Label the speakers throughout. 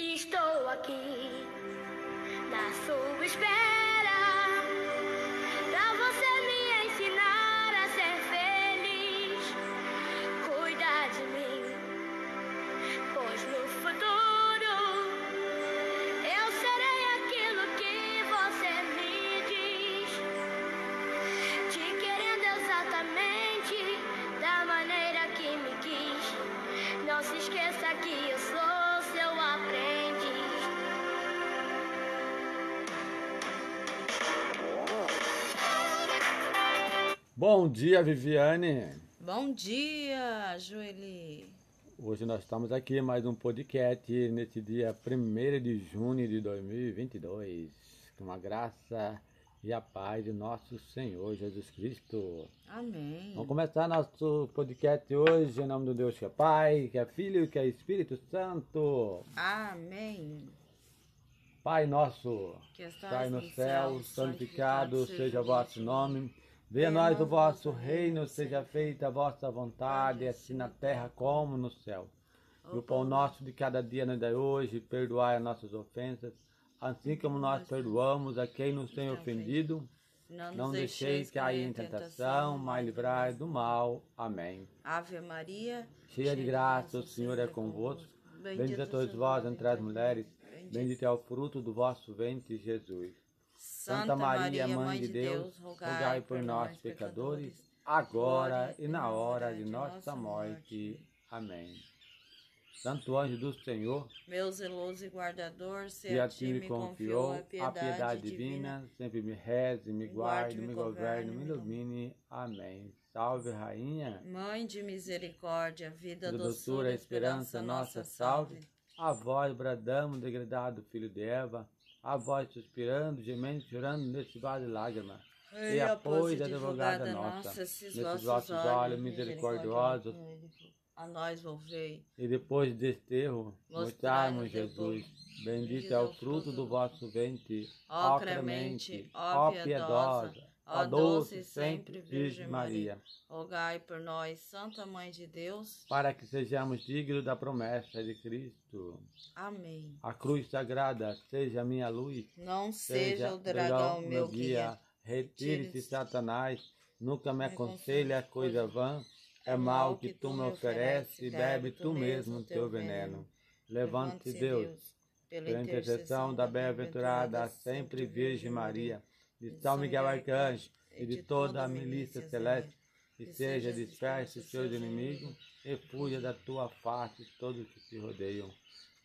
Speaker 1: Estou aqui na sua espera
Speaker 2: Bom dia, Viviane.
Speaker 3: Bom dia, Joeli.
Speaker 2: Hoje nós estamos aqui mais um podcast nesse dia 1 de junho de 2022. Com a graça e a paz de nosso Senhor Jesus Cristo.
Speaker 3: Amém.
Speaker 2: Vamos começar nosso podcast hoje em nome do Deus que é Pai, que é Filho e que é Espírito Santo.
Speaker 3: Amém.
Speaker 2: Pai nosso,
Speaker 3: Que estás
Speaker 2: no céu, santificado
Speaker 3: santificado
Speaker 2: seja o vosso nome. Venha a nós o vosso reino, seja feita a vossa vontade, assim na terra como no céu. E o pão nosso de cada dia nos dai hoje, perdoai as nossas ofensas, assim como nós perdoamos a quem nos tem ofendido. Não deixeis cair em tentação, mas livrai do mal. Amém.
Speaker 3: Ave Maria,
Speaker 2: Cheia de graça, o Senhor é convosco. Bendita sois vós entre as mulheres, bendito é o fruto do vosso ventre, Jesus. Santa Maria, Mãe de Deus, rogai por nós, pecadores, agora e na hora de nossa morte. Amém. Santo anjo do Senhor,
Speaker 3: meu zeloso e guardador, se
Speaker 2: que a ti me confiou a piedade divina, sempre me reze, me guarde, me governe, me ilumine. Amém. Salve, Rainha,
Speaker 3: Mãe de misericórdia, vida,
Speaker 2: da
Speaker 3: doçura, esperança, nossa salve.
Speaker 2: A vós bradamos, degradado filho de Eva, a vós suspirando, gemendo, chorando neste vale de lágrimas. E apoio da advogada nossa,
Speaker 3: esses
Speaker 2: nesses vossos olhos misericordiosos,
Speaker 3: a nós volvei.
Speaker 2: e depois deste erro,
Speaker 3: Mostrai-nos
Speaker 2: mostrai-nos Jesus. Bendito é o fruto do vosso ventre,
Speaker 3: Ó clemente, ó piedosa, ó doce sempre Virgem Maria. Rogai por nós, Santa Mãe de Deus.
Speaker 2: para que sejamos dignos da promessa de Cristo.
Speaker 3: Amém.
Speaker 2: A cruz sagrada seja minha luz,
Speaker 3: Não seja o dragão meu guia.
Speaker 2: Retire-se, Satanás, nunca me aconselha coisa vã. É mal que tu me oferece, e bebe tu mesmo teu veneno. Levante-se, Deus, pela intercessão da bem-aventurada sempre Virgem Maria, de São Miguel Arcanjo e de toda a milícia celeste, que seja disperso os seus inimigos e fuja da tua face todos que te rodeiam.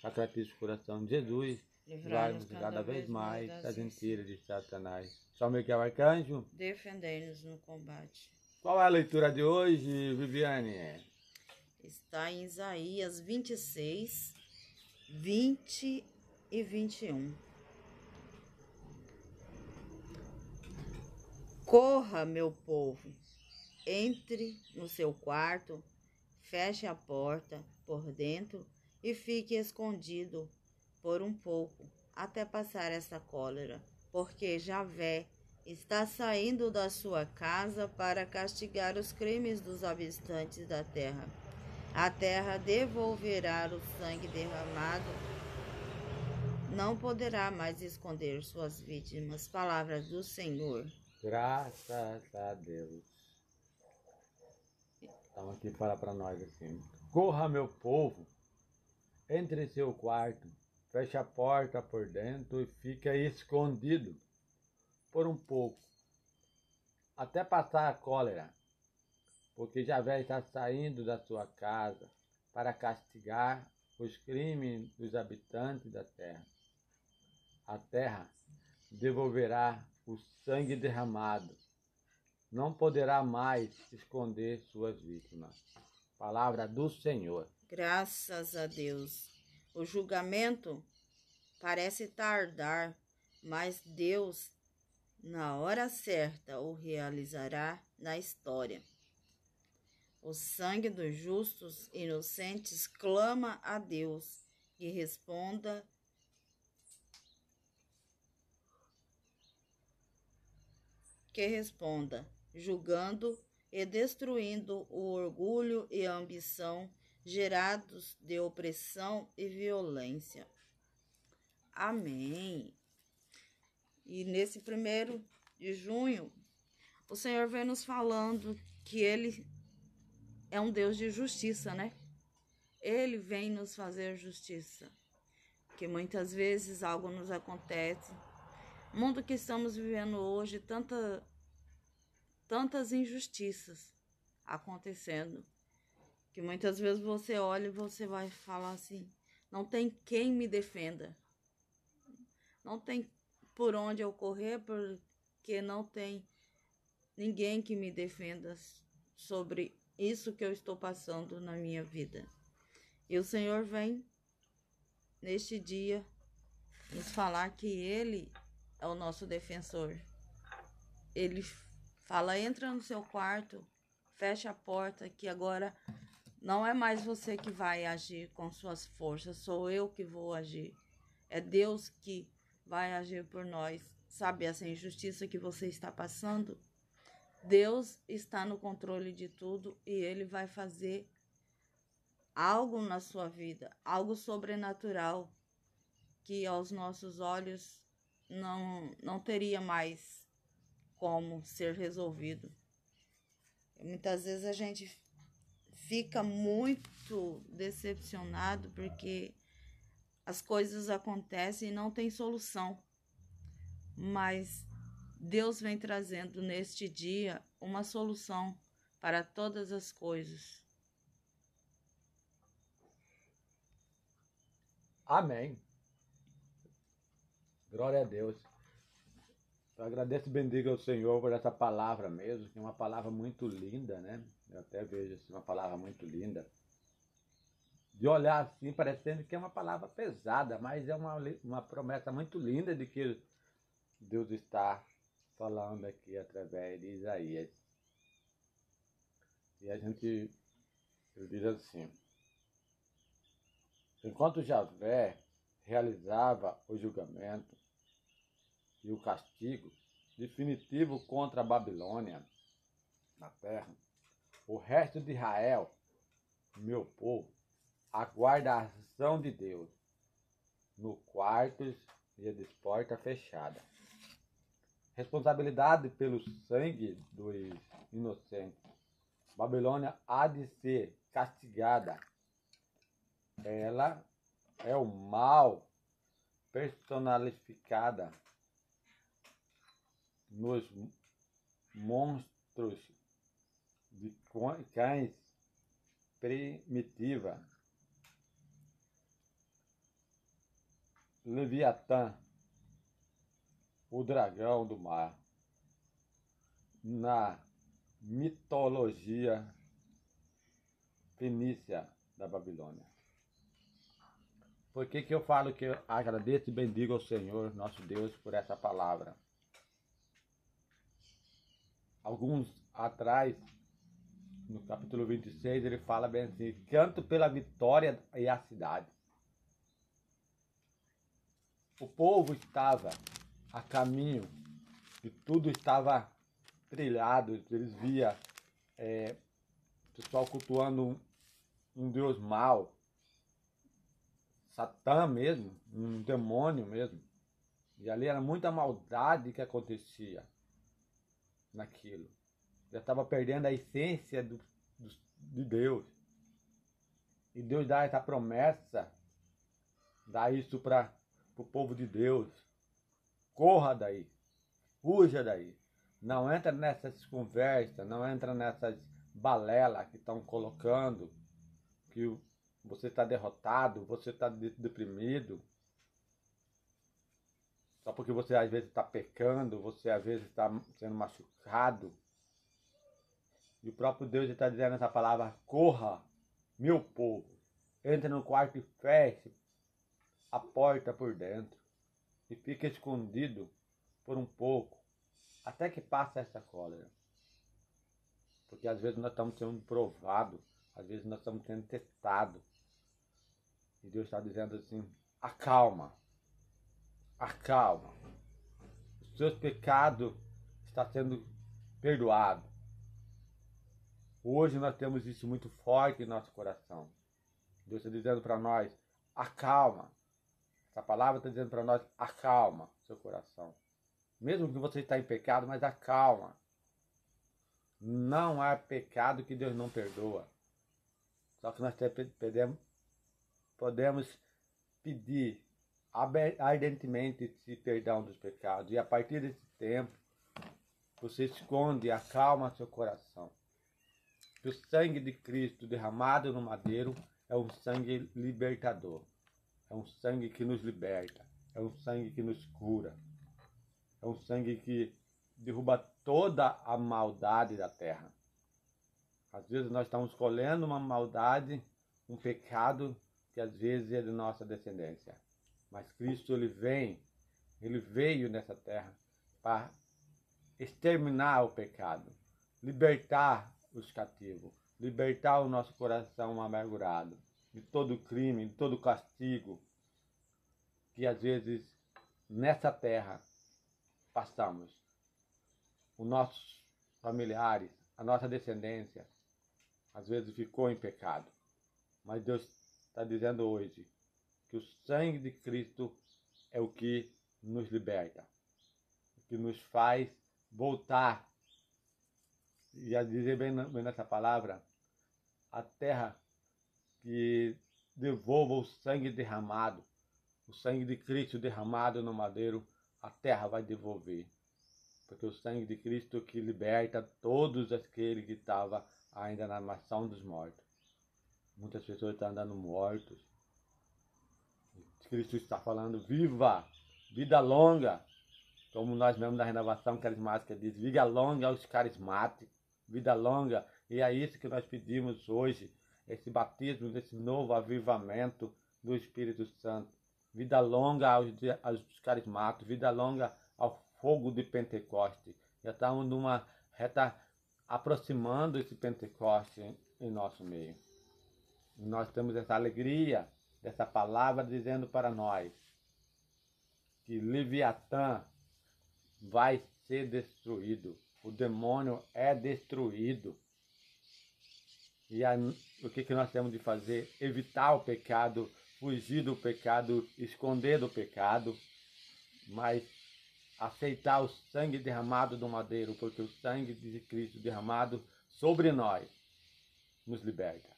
Speaker 2: Sacratíssimo coração de Jesus, livrai-nos cada vez mais das mentiras de Satanás. São Miguel Arcanjo,
Speaker 3: Defender-nos no combate.
Speaker 2: qual é a leitura de hoje, Viviane?
Speaker 3: Está em Isaías 26, 20 e 21. Corra, meu povo, entre no seu quarto, feche a porta por dentro e fique escondido por um pouco, até passar essa cólera, porque Javé está saindo da sua casa para castigar os crimes dos habitantes da terra. A terra devolverá o sangue derramado, não poderá mais esconder suas vítimas. Palavras do Senhor.
Speaker 2: Graças a Deus. Então aqui fala para nós assim. Corra, meu povo, entre em seu quarto, feche a porta por dentro e fica escondido por um pouco, até passar a cólera, porque Javé está saindo da sua casa para castigar os crimes dos habitantes da terra. A terra devolverá o sangue derramado. Não poderá mais esconder suas vítimas. Palavra do Senhor.
Speaker 3: Graças a Deus. O julgamento parece tardar, mas Deus, na hora certa, o realizará na história. O sangue dos justos inocentes clama a Deus e responda que responda, julgando e destruindo o orgulho e a ambição gerados de opressão e violência. Amém. E nesse primeiro de junho, o Senhor vem nos falando que Ele é um Deus de justiça, né? Ele vem nos fazer justiça. Que muitas vezes algo nos acontece. Mundo que estamos vivendo hoje, tanta, tantas injustiças acontecendo. Que muitas vezes você olha e você vai falar assim: não tem quem me defenda. Não tem por onde eu correr, porque não tem ninguém que me defenda sobre isso que eu estou passando na minha vida. E o Senhor vem neste dia nos falar que Ele é o nosso defensor. Ele fala: entra no seu quarto, fecha a porta, que agora não é mais você que vai agir com suas forças, sou eu que vou agir. É Deus que vai agir por nós. Sabe essa injustiça que você está passando? Deus está no controle de tudo e Ele vai fazer algo na sua vida, algo sobrenatural que aos nossos olhos não, não teria mais como ser resolvido. Muitas vezes a gente fica muito decepcionado porque as coisas acontecem e não tem solução. Mas Deus vem trazendo neste dia uma solução para todas as coisas.
Speaker 2: Amém. Glória a Deus. Eu agradeço e bendigo ao Senhor por essa palavra mesmo, que é uma palavra muito linda, né? Eu até vejo assim, uma palavra muito linda. De olhar assim, parecendo que é uma palavra pesada, mas é uma, uma promessa muito linda de que Deus está falando aqui através de Isaías. E a gente diz assim: Enquanto Javé realizava o julgamento e o castigo definitivo contra a Babilônia na terra, o resto de Israel, meu povo, aguarda a ação de Deus no quartos e de porta fechada. Responsabilidade pelo sangue dos inocentes. Babilônia há de ser castigada ela é o mal personalificada nos monstros de cães primitiva. Leviatã, o dragão do mar, na mitologia fenícia da Babilônia. Por que, eu falo que eu agradeço e bendigo ao Senhor, nosso Deus, por essa palavra? Alguns atrás, no capítulo 26, ele fala bem assim: canto pela vitória e a cidade. O povo estava a caminho e tudo estava trilhado, eles via é, pessoal cultuando um, um Deus mau, Satã mesmo, um demônio mesmo. E ali era muita maldade que acontecia naquilo. Já estava perdendo a essência do, do, de Deus. E Deus dá essa promessa, dá isso para o povo de Deus. Corra daí, fuja daí. Não entra nessas conversas, não entra nessas balelas que estão colocando, que você está derrotado, você está deprimido. Só porque você às vezes está pecando, você às vezes está sendo machucado. E o próprio Deus está dizendo essa palavra: corra, meu povo, entre no quarto e feche a porta por dentro e fique escondido por um pouco, até que passe essa cólera. Porque às vezes nós estamos sendo provados, às vezes nós estamos sendo testados. E Deus está dizendo assim: acalma, acalma. Os seus pecados estão sendo perdoados. Hoje nós temos isso muito forte em nosso coração. Deus está dizendo para nós: acalma. Essa palavra está dizendo para nós: acalma seu coração. Mesmo que você está em pecado, mas acalma. Não há pecado que Deus não perdoa. Só que nós podemos, podemos pedir ardentemente esse perdão dos pecados. E a partir desse tempo, você esconde, acalma seu coração. Que o sangue de Cristo derramado no madeiro é um sangue libertador. É um sangue que nos liberta. É um sangue que nos cura. É um sangue que derruba toda a maldade da terra. Às vezes nós estamos colhendo uma maldade, um pecado que às vezes é de nossa descendência. Mas Cristo ele vem, ele veio nessa terra para exterminar o pecado, libertar os cativos, libertar o nosso coração amargurado de todo crime, de todo castigo que às vezes nessa terra passamos. Os nossos familiares, a nossa descendência, às vezes ficou em pecado. Mas Deus está dizendo hoje que o sangue de Cristo é o que nos liberta, que nos faz voltar. E a dizer bem nessa palavra, a terra que devolva o sangue derramado, o sangue de Cristo derramado no madeiro, a terra vai devolver. Porque o sangue de Cristo que liberta todos aqueles que estavam ainda na mansão dos mortos. Muitas pessoas estão andando mortos, Cristo está falando, viva, vida longa, como nós mesmos da renovação carismática diz, vida longa aos carismáticos, vida longa, e é isso que nós pedimos hoje, esse batismo, esse novo avivamento do Espírito Santo, vida longa aos, aos carismáticos, vida longa ao fogo de Pentecoste, já estamos numa reta aproximando esse Pentecoste em, em nosso meio. Nós temos essa alegria dessa palavra dizendo para nós que Leviatã vai ser destruído, o demônio é destruído. E a, o que, que nós temos de fazer? Evitar o pecado, fugir do pecado, esconder do pecado, mas aceitar o sangue derramado do madeiro, porque o sangue de Cristo derramado sobre nós nos liberta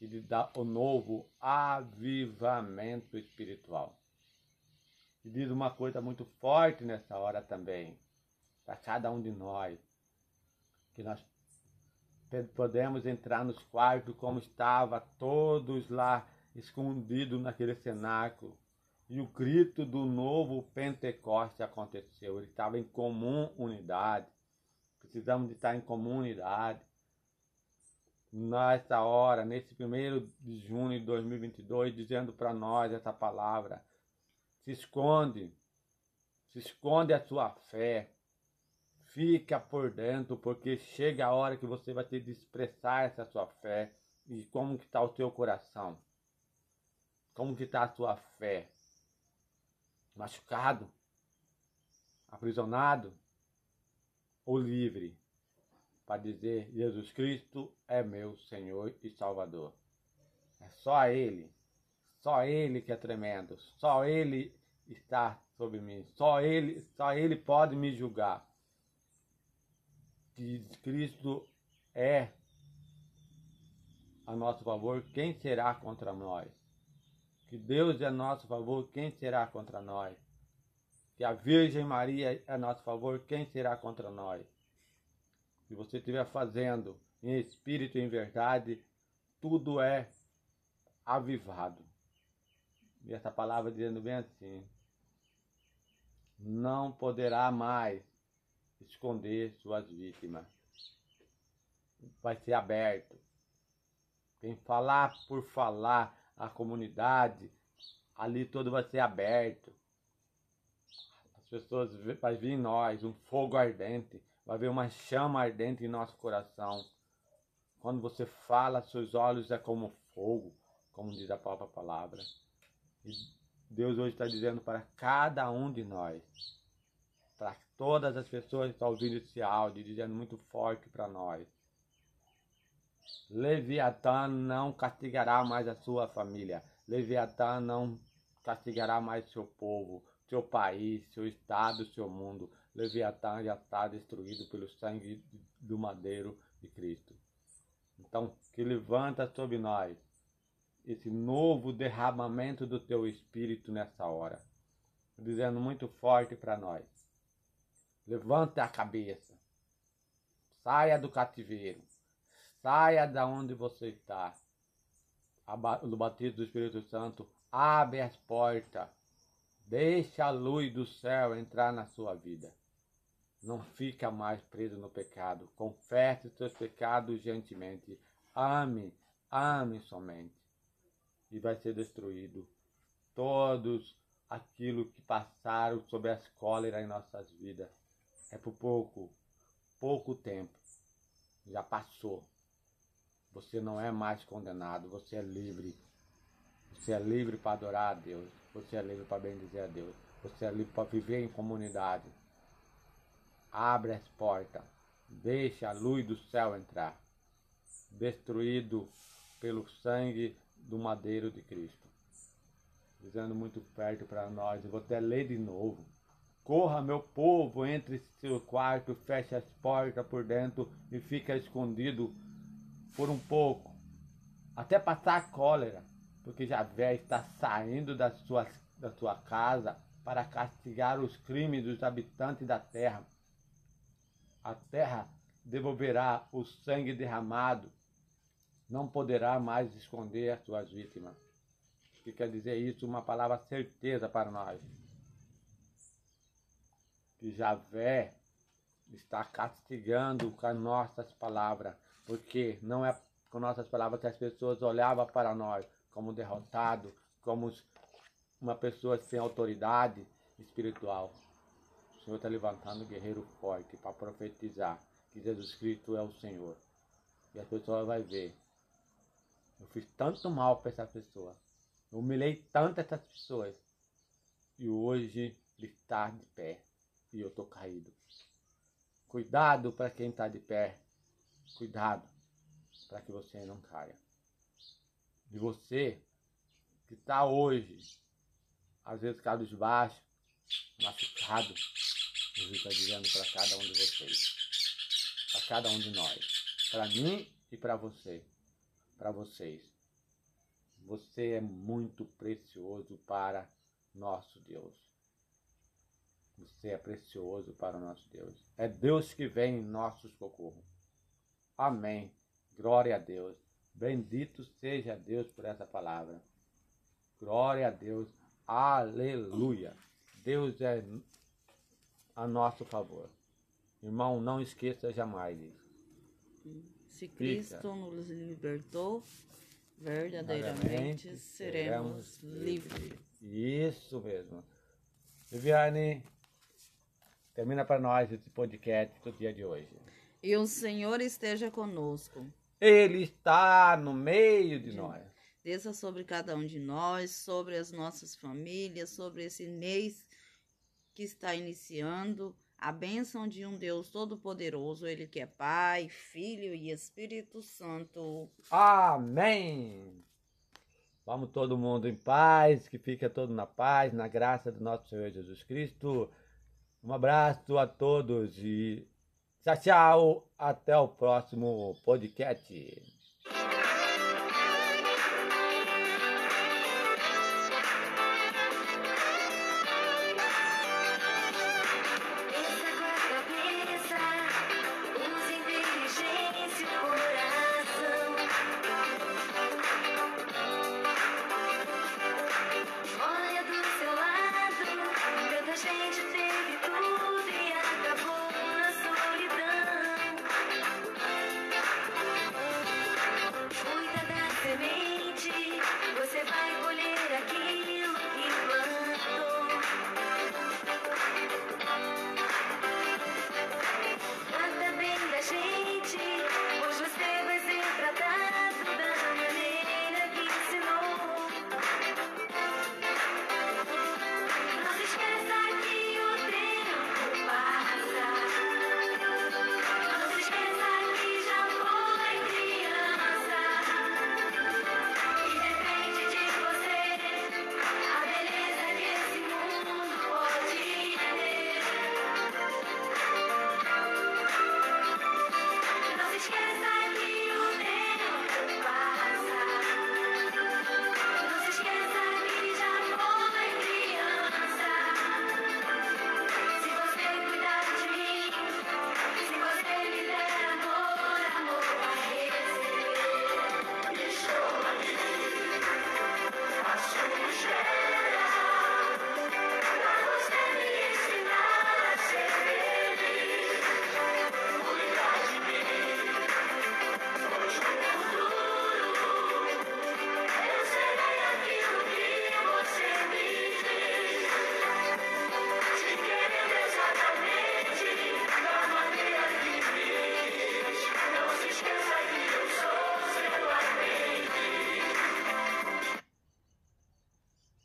Speaker 2: e de dar o novo avivamento espiritual. E diz uma coisa muito forte nessa hora também, para cada um de nós, que nós podemos entrar nos quartos como estava, todos lá escondidos naquele cenáculo. E o grito do novo Pentecoste aconteceu. Ele estava em comum unidade. Precisamos de estar em comunidade nessa hora, nesse primeiro de junho de 2022, dizendo para nós essa palavra. Se esconde, se esconde a sua fé, fica por dentro, porque chega a hora que você vai ter de expressar essa sua fé e como que está o teu coração, como que está a sua fé, machucado, aprisionado? Ou livre para dizer: Jesus Cristo é meu Senhor e Salvador. É só Ele, só Ele que é tremendo, só Ele está sobre mim, só Ele, só Ele pode me julgar. Que Cristo é a nosso favor, quem será contra nós? Que Deus é a nosso favor, quem será contra nós? Que a Virgem Maria é a nosso favor, quem será contra nós? Se você estiver fazendo em espírito e em verdade, tudo é avivado. E essa palavra dizendo bem assim: não poderá mais esconder suas vítimas. Vai ser aberto. Quem falar por falar, a comunidade, ali todo vai ser aberto. As pessoas vai vir em nós um fogo ardente vai haver uma chama ardente em nosso coração. Quando você fala, seus olhos é como fogo, como diz a própria palavra. E Deus hoje está dizendo para cada um de nós, para todas as pessoas que estão ouvindo esse áudio, dizendo muito forte para nós. Leviatã não castigará mais a sua família. Leviatã não castigará mais seu povo, seu país, seu estado, seu mundo. Leviatã já está destruído pelo sangue do madeiro de Cristo. Então, que levanta sobre nós esse novo derramamento do teu espírito nessa hora, dizendo muito forte para nós: levanta a cabeça, saia do cativeiro, saia da onde você está. No batismo do Espírito Santo, abre as portas, deixa a luz do céu entrar na sua vida. Não fica mais preso no pecado. Confesse os seus pecados gentilmente. Ame, ame somente. E vai ser destruído todos aquilo que passaram sobre as cóleras em nossas vidas. É por pouco, pouco tempo. Já passou. Você não é mais condenado, você é livre. Você é livre para adorar a Deus. Você é livre para bendizer a Deus. Você é livre para viver em comunidade. Abre as portas. Deixa a luz do céu entrar. Destruído pelo sangue do madeiro de Cristo. Dizendo muito perto para nós. Vou até ler de novo. Corra, meu povo, entre seu quarto, feche as portas por dentro e fica escondido por um pouco, até passar a cólera, porque Javé está saindo da sua, da sua casa para castigar os crimes dos habitantes da terra a terra devolverá o sangue derramado, não poderá mais esconder as suas vítimas. O que quer dizer isso? Uma palavra certeza para nós. Que Javé está castigando com as nossas palavras, porque não é com nossas palavras que as pessoas olhavam para nós como derrotado, como uma pessoa sem autoridade espiritual. Senhor está levantando um guerreiro forte para profetizar que Jesus Cristo é o Senhor. E a pessoa vai ver. Eu fiz tanto mal para essa pessoa. Eu humilhei tanto essas pessoas. E hoje ele está de pé. E eu estou caído. Cuidado para quem está de pé. Cuidado para que você não caia. E você que está hoje, às vezes cabisbaixo, machucado, Jesus está dizendo para cada um de vocês, para cada um de nós, para mim e para você, para vocês. Você é muito precioso para nosso Deus. Você é precioso para o nosso Deus. É Deus que vem em nosso socorro. Amém. Glória a Deus. Bendito seja Deus por essa palavra. Glória a Deus. Aleluia. Deus é a nosso favor. Irmão, não esqueça jamais isso.
Speaker 3: Se Cristo Fica. nos libertou, verdadeiramente seremos livres.
Speaker 2: Isso mesmo. Viviane, termina para nós esse podcast do dia de hoje.
Speaker 3: E o Senhor esteja conosco.
Speaker 2: Ele está no meio de, de nós.
Speaker 3: Desça sobre cada um de nós, sobre as nossas famílias, sobre esse mês que está iniciando a bênção de um Deus Todo-Poderoso, Ele que é Pai, Filho e Espírito Santo.
Speaker 2: Amém! Vamos todo mundo em paz, que fique todo na paz, na graça do nosso Senhor Jesus Cristo. Um abraço a todos e tchau, tchau. Até o próximo podcast.